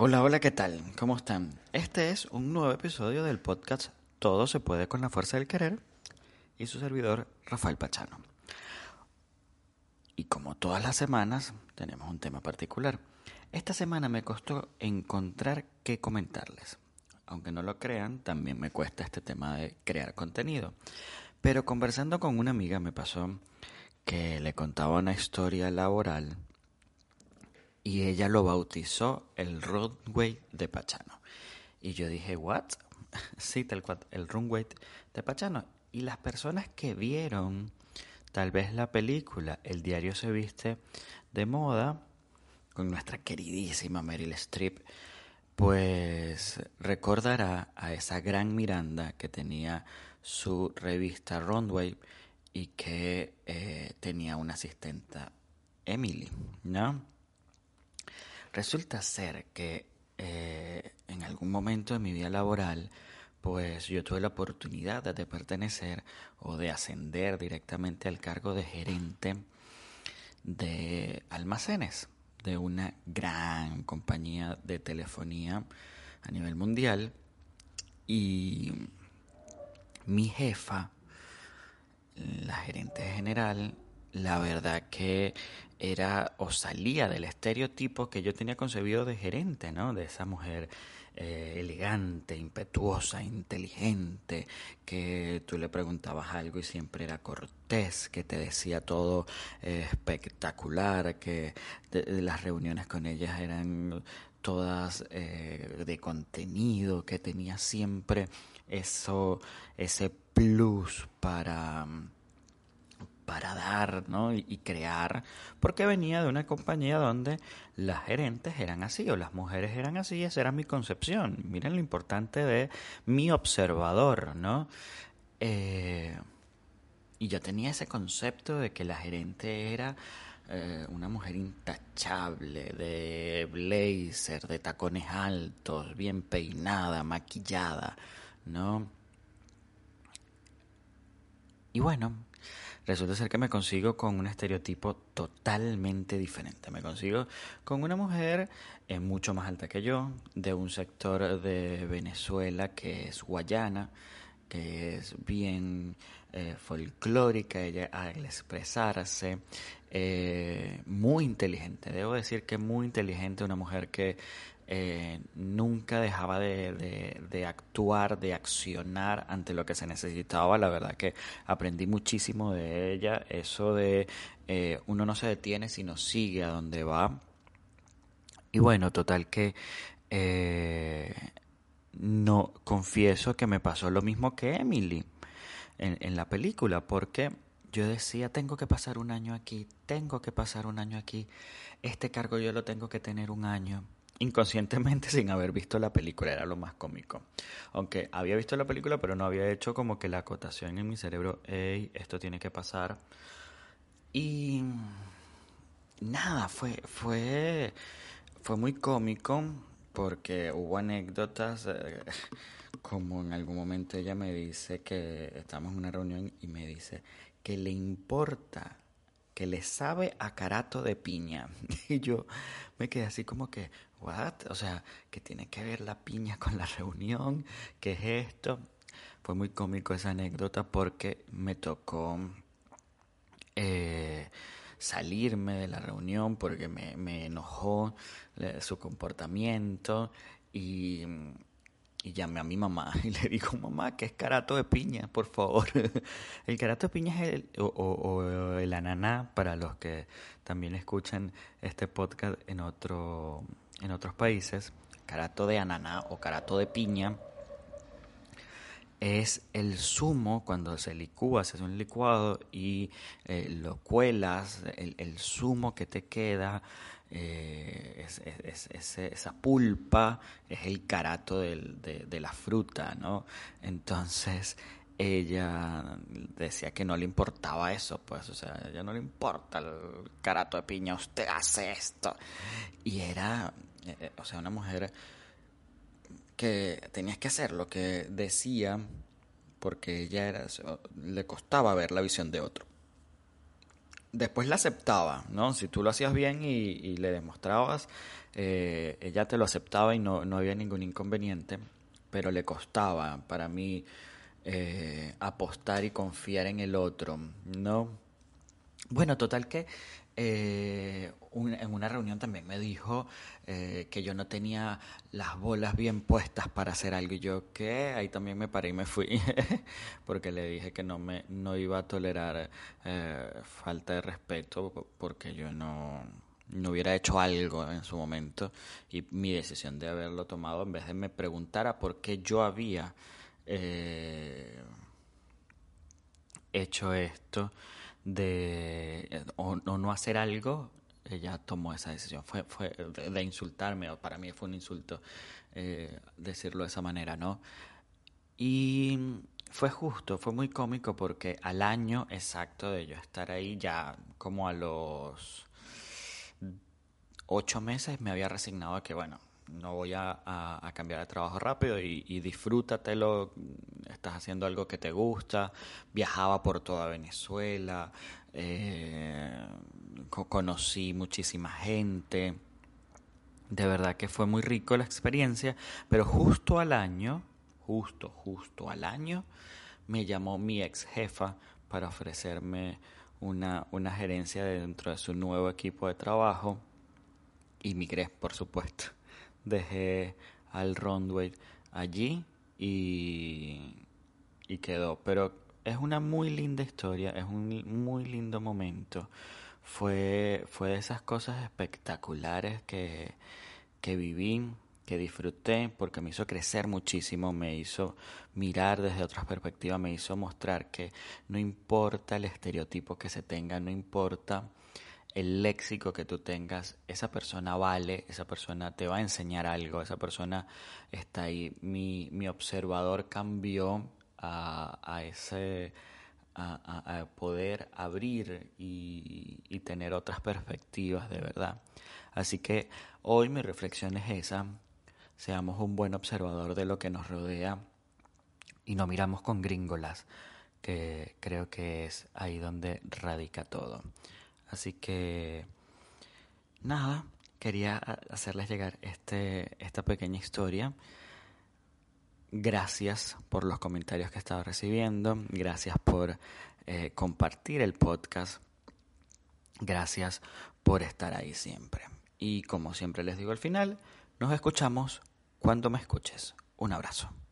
Hola, hola, ¿qué tal? ¿Cómo están? Este es un nuevo episodio del podcast Todo se puede con la fuerza del querer y su servidor Rafael Pachano. Y como todas las semanas, tenemos un tema particular. Esta semana me costó encontrar qué comentarles. Aunque no lo crean, también me cuesta este tema de crear contenido. Pero conversando con una amiga me pasó que le contaba una historia laboral y ella lo bautizó el runway de Pachano. Y yo dije, ¿what? sí, tal cual, el runway de Pachano. Y las personas que vieron tal vez la película El diario se viste de moda con nuestra queridísima Meryl Streep, pues recordará a esa gran Miranda que tenía su revista Runway y que eh, tenía una asistenta Emily, ¿no? Resulta ser que eh, en algún momento de mi vida laboral, pues yo tuve la oportunidad de pertenecer o de ascender directamente al cargo de gerente de almacenes de una gran compañía de telefonía a nivel mundial. Y mi jefa, la gerente general, la verdad que era o salía del estereotipo que yo tenía concebido de gerente, ¿no? De esa mujer eh, elegante, impetuosa, inteligente, que tú le preguntabas algo y siempre era cortés, que te decía todo eh, espectacular, que las reuniones con ellas eran todas eh, de contenido, que tenía siempre eso, ese plus para para dar ¿no? y, crear, porque venía de una compañía donde las gerentes eran así o las mujeres eran así, esa era mi concepción. Miren lo importante de mi observador, ¿no? Eh, y yo tenía ese concepto de que la gerente era eh, una mujer intachable, de blazer, de tacones altos, bien peinada, maquillada, ¿no? Y bueno, resulta ser que me consigo con un estereotipo totalmente diferente. Me consigo con una mujer eh, mucho más alta que yo, de un sector de Venezuela que es Guayana, que es bien eh, folclórica, ella al expresarse, eh, muy inteligente. Debo decir que muy inteligente, una mujer que eh, nunca dejaba de, actuar, de accionar ante lo que se necesitaba. La verdad que aprendí muchísimo de ella, eso de eh, uno no se detiene, sino sigue a donde va. Y bueno, total que eh, no confieso que me pasó lo mismo que Emily en, en la película, porque yo decía, tengo que pasar un año aquí, tengo que pasar un año aquí, este cargo yo lo tengo que tener un año inconscientemente sin haber visto la película, era lo más cómico. Aunque había visto la película, pero no había hecho como que la acotación en mi cerebro, hey, esto tiene que pasar. Y nada, fue, fue, fue muy cómico porque hubo anécdotas, eh, como en algún momento ella me dice que estamos en una reunión y me dice que le importa que le sabe a carato de piña. Y yo me quedé así como que, ¿what? O sea, que tiene que ver la piña con la reunión, ¿qué es esto? Fue muy cómico esa anécdota porque me tocó eh, salirme de la reunión porque me, me enojó eh, su comportamiento y y llamé a mi mamá y le digo, mamá, ¿qué es carato de piña? Por favor. el carato de piña es el, o, el ananá para los que también escuchan este podcast en, otro, en otros países. Carato de ananá o carato de piña es el zumo cuando se licúa, se hace un licuado y eh, lo cuelas, el, el zumo que te queda eh, es, esa pulpa es el carato de, la fruta, ¿no? Entonces ella decía que no le importaba eso, pues, o sea, a ella no le importa el carato de piña, usted hace esto. Y era, eh, o sea, una mujer que tenías que hacer lo que decía porque ella era, le costaba ver la visión de otro. después la aceptaba, ¿no? Si tú lo hacías bien y, le demostrabas, eh, ella te lo aceptaba y no, no había ningún inconveniente, pero le costaba para mí eh, apostar y confiar en el otro, ¿no? Bueno, total que eh, en una reunión también me dijo eh, que yo no tenía las bolas bien puestas para hacer algo. Y yo que ahí también me paré y me fui porque le dije que no me no iba a tolerar eh, falta de respeto porque yo no no hubiera hecho algo en su momento. Y mi decisión de haberlo tomado en vez de me preguntara por qué yo había hecho esto de o, no hacer algo, ella tomó esa decisión. Fue, fue de, insultarme, o para mí fue un insulto eh, decirlo de esa manera, ¿no? Y fue justo, fue muy cómico porque al año exacto de yo estar ahí, ya como a los ocho meses me había resignado a que, bueno, no voy a, cambiar de trabajo rápido y, disfrútatelo, estás haciendo algo que te gusta, viajaba por toda Venezuela, eh, conocí muchísima gente, de verdad que fue muy rico la experiencia, pero justo al año, justo, justo al año, me llamó mi ex jefa para ofrecerme una, una gerencia dentro de su nuevo equipo de trabajo. Y migré, por supuesto dejé al runway allí y, y quedó. Pero es una muy linda historia, es un muy lindo momento. Fue, fue de esas cosas espectaculares que, que viví, que disfruté, porque me hizo crecer muchísimo, me hizo mirar desde otras perspectivas, me hizo mostrar que no importa el estereotipo que se tenga, no importa el léxico que tú tengas, esa persona vale, esa persona te va a enseñar algo, esa persona está ahí. Mi, mi observador cambió a, a ese a, poder abrir y, y, tener otras perspectivas de verdad. Así que hoy mi reflexión es esa, seamos un buen observador de lo que nos rodea y no miramos con gringolas, que creo que es ahí donde radica todo. Así que, nada, quería hacerles llegar este, esta pequeña historia. Gracias por los comentarios que he estado recibiendo. Gracias por eh, compartir el podcast. Gracias por estar ahí siempre. Y como siempre les digo al final, nos escuchamos cuando me escuches. Un abrazo.